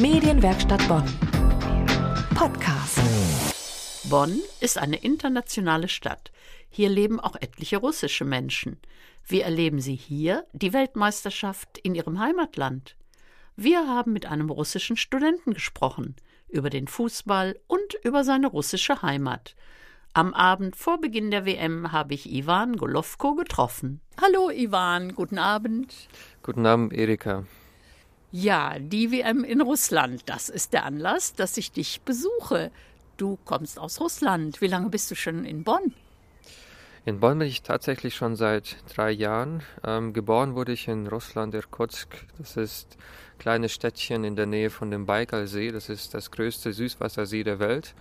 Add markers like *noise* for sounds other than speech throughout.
Medienwerkstatt Bonn. Podcast. Bonn ist eine internationale Stadt. Hier leben auch etliche russische Menschen. Wie erleben sie hier die Weltmeisterschaft in ihrem Heimatland? Wir haben mit einem russischen Studenten gesprochen über den Fußball und über seine russische Heimat. Am Abend vor Beginn der WM habe ich Ivan Golovko getroffen. Hallo Ivan, guten Abend. Guten Abend, Erika. Ja, die WM in Russland, das ist der Anlass, dass ich dich besuche. Du kommst aus Russland. Wie lange bist du schon in Bonn? In Bonn bin ich tatsächlich schon seit drei Jahren. Ähm, geboren wurde ich in Russland, Irkutsk. Das ist ein kleines Städtchen in der Nähe von dem Baikalsee. Das ist das größte Süßwassersee der Welt.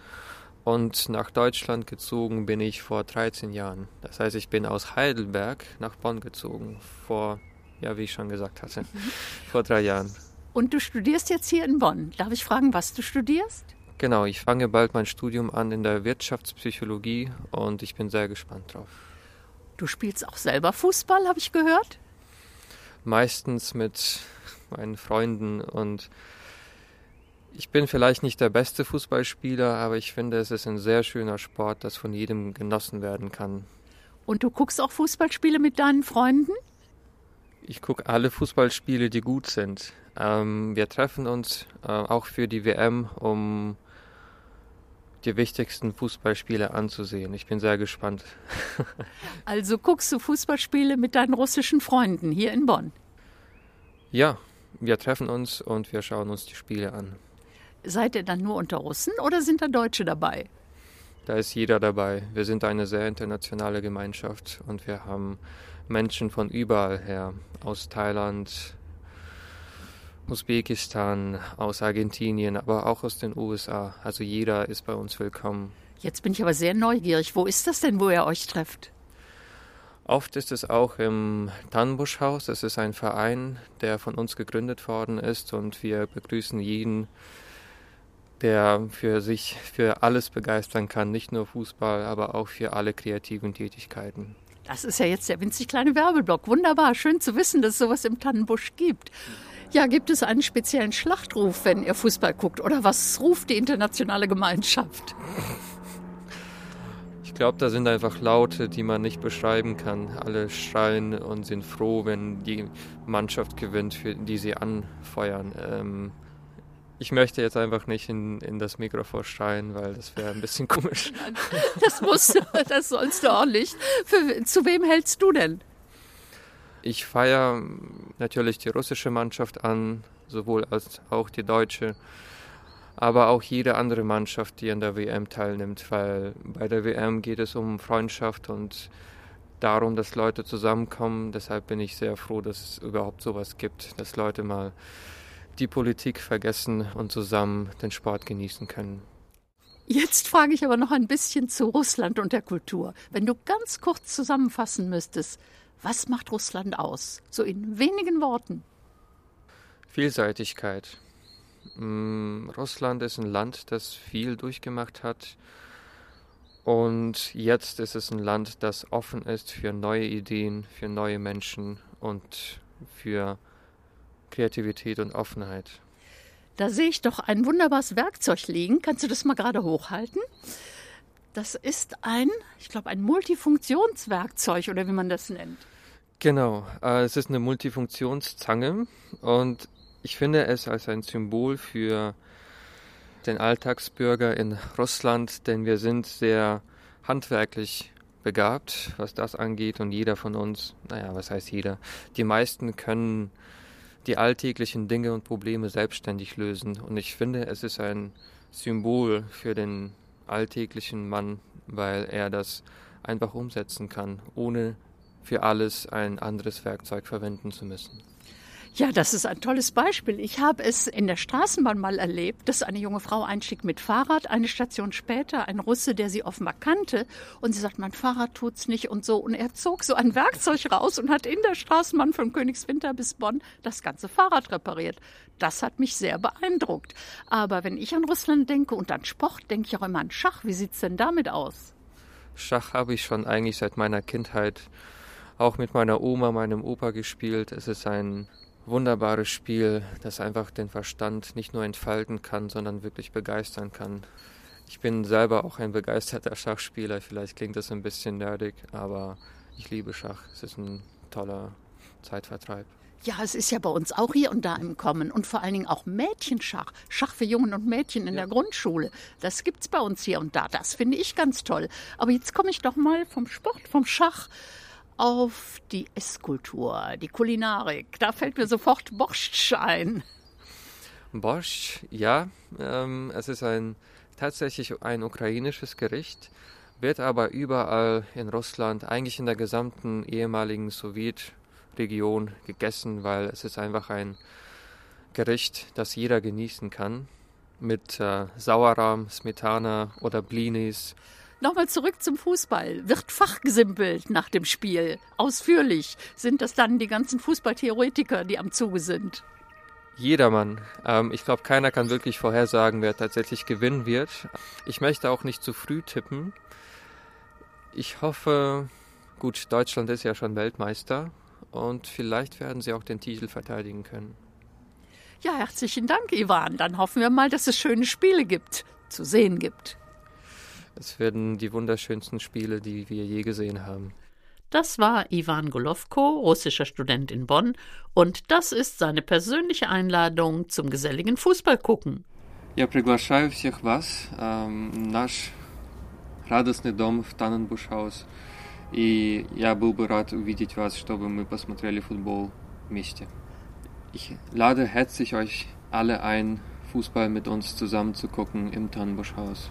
Und nach Deutschland gezogen bin ich vor 13 Jahren. Das heißt, ich bin aus Heidelberg nach Bonn gezogen. Vor, ja, wie ich schon gesagt hatte, mhm. *laughs* vor drei Jahren. Und du studierst jetzt hier in Bonn. Darf ich fragen, was du studierst? Genau, ich fange bald mein Studium an in der Wirtschaftspsychologie und ich bin sehr gespannt drauf. Du spielst auch selber Fußball, habe ich gehört? Meistens mit *laughs* meinen Freunden und ich bin vielleicht nicht der beste Fußballspieler, aber ich finde, es ist ein sehr schöner Sport, das von jedem genossen werden kann. Und du guckst auch Fußballspiele mit deinen Freunden? Ich gucke alle Fußballspiele, die gut sind. Ähm, wir treffen uns äh, auch für die WM, um die wichtigsten Fußballspiele anzusehen. Ich bin sehr gespannt. *laughs* also guckst du Fußballspiele mit deinen russischen Freunden hier in Bonn? Ja, wir treffen uns und wir schauen uns die Spiele an. Seid ihr dann nur unter Russen oder sind da Deutsche dabei? Da ist jeder dabei. Wir sind eine sehr internationale Gemeinschaft und wir haben Menschen von überall her. Aus Thailand, Usbekistan, aus Argentinien, aber auch aus den USA. Also jeder ist bei uns willkommen. Jetzt bin ich aber sehr neugierig. Wo ist das denn, wo ihr euch trefft? Oft ist es auch im Tannenbuschhaus. Das ist ein Verein, der von uns gegründet worden ist und wir begrüßen jeden, der für sich für alles begeistern kann, nicht nur Fußball, aber auch für alle kreativen Tätigkeiten. Das ist ja jetzt der winzig kleine Werbeblock. Wunderbar, schön zu wissen, dass es sowas im Tannenbusch gibt. Ja, gibt es einen speziellen Schlachtruf, wenn ihr Fußball guckt? Oder was ruft die internationale Gemeinschaft? Ich glaube, da sind einfach Laute, die man nicht beschreiben kann. Alle schreien und sind froh, wenn die Mannschaft gewinnt, für die sie anfeuern. Ähm, ich möchte jetzt einfach nicht in, in das Mikrofon schreien, weil das wäre ein bisschen *laughs* komisch. *laughs* Das musst du, das sollst du auch nicht. Für, zu wem hältst du denn? Ich feiere natürlich die russische Mannschaft an, sowohl als auch die deutsche, aber auch jede andere Mannschaft, die an der WM teilnimmt, weil bei der WM geht es um Freundschaft und darum, dass Leute zusammenkommen. Deshalb bin ich sehr froh, dass es überhaupt sowas gibt, dass Leute mal die Politik vergessen und zusammen den Sport genießen können. Jetzt frage ich aber noch ein bisschen zu Russland und der Kultur. Wenn du ganz kurz zusammenfassen müsstest, was macht Russland aus? So in wenigen Worten. Vielseitigkeit. Mm, Russland ist ein Land, das viel durchgemacht hat. Und jetzt ist es ein Land, das offen ist für neue Ideen, für neue Menschen und für Kreativität und Offenheit. Da sehe ich doch ein wunderbares Werkzeug liegen. Kannst du das mal gerade hochhalten? Das ist ein, ich glaube, ein Multifunktionswerkzeug oder wie man das nennt. Genau, äh, es ist eine Multifunktionszange und ich finde es als ein Symbol für den Alltagsbürger in Russland, denn wir sind sehr handwerklich begabt, was das angeht und jeder von uns, naja, was heißt jeder, die meisten können die alltäglichen Dinge und Probleme selbstständig lösen. Und ich finde, es ist ein Symbol für den alltäglichen Mann, weil er das einfach umsetzen kann, ohne für alles ein anderes Werkzeug verwenden zu müssen. Ja, das ist ein tolles Beispiel. Ich habe es in der Straßenbahn mal erlebt, dass eine junge Frau einstieg mit Fahrrad, eine Station später ein Russe, der sie offenbar kannte, und sie sagt, mein Fahrrad tut's nicht und so. Und er zog so ein Werkzeug raus und hat in der Straßenbahn von Königswinter bis Bonn das ganze Fahrrad repariert. Das hat mich sehr beeindruckt. Aber wenn ich an Russland denke und an Sport, denke ich auch immer an Schach. Wie sieht's denn damit aus? Schach habe ich schon eigentlich seit meiner Kindheit auch mit meiner Oma, meinem Opa gespielt. Es ist ein wunderbares Spiel, das einfach den Verstand nicht nur entfalten kann, sondern wirklich begeistern kann. Ich bin selber auch ein begeisterter Schachspieler. Vielleicht klingt das ein bisschen nerdig, aber ich liebe Schach. Es ist ein toller Zeitvertreib. Ja, es ist ja bei uns auch hier und da im Kommen und vor allen Dingen auch Mädchenschach. Schach für Jungen und Mädchen in ja. der Grundschule. Das gibt es bei uns hier und da. Das finde ich ganz toll. Aber jetzt komme ich doch mal vom Sport, vom Schach auf die Esskultur, die Kulinarik. Da fällt mir sofort Borscht ein. Borscht, ja. Ähm, es ist ein tatsächlich ein ukrainisches Gericht, wird aber überall in Russland, eigentlich in der gesamten ehemaligen Sowjetregion gegessen, weil es ist einfach ein Gericht, das jeder genießen kann. Mit äh, Sauerrahm, Smetana oder Blinis. Nochmal zurück zum Fußball. Wird fachgesimpelt nach dem Spiel? Ausführlich? Sind das dann die ganzen Fußballtheoretiker, die am Zuge sind? Jedermann. Ähm, ich glaube, keiner kann wirklich vorhersagen, wer tatsächlich gewinnen wird. Ich möchte auch nicht zu früh tippen. Ich hoffe, gut, Deutschland ist ja schon Weltmeister und vielleicht werden sie auch den Titel verteidigen können. Ja, herzlichen Dank, Ivan. Dann hoffen wir mal, dass es schöne Spiele gibt, zu sehen gibt. Es werden die wunderschönsten Spiele, die wir je gesehen haben. Das war Ivan Golovko, russischer Student in Bonn, und das ist seine persönliche Einladung zum geselligen Fußballgucken. Я приглашаю всех вас ähm, наш радостный дом в Таненбушhaus. И я был бы рад увидеть вас, чтобы мы посмотрели футбол вместе. Ich lade herzlich euch alle ein, Fußball mit uns zusammen zu gucken im Tannenbuschhaus.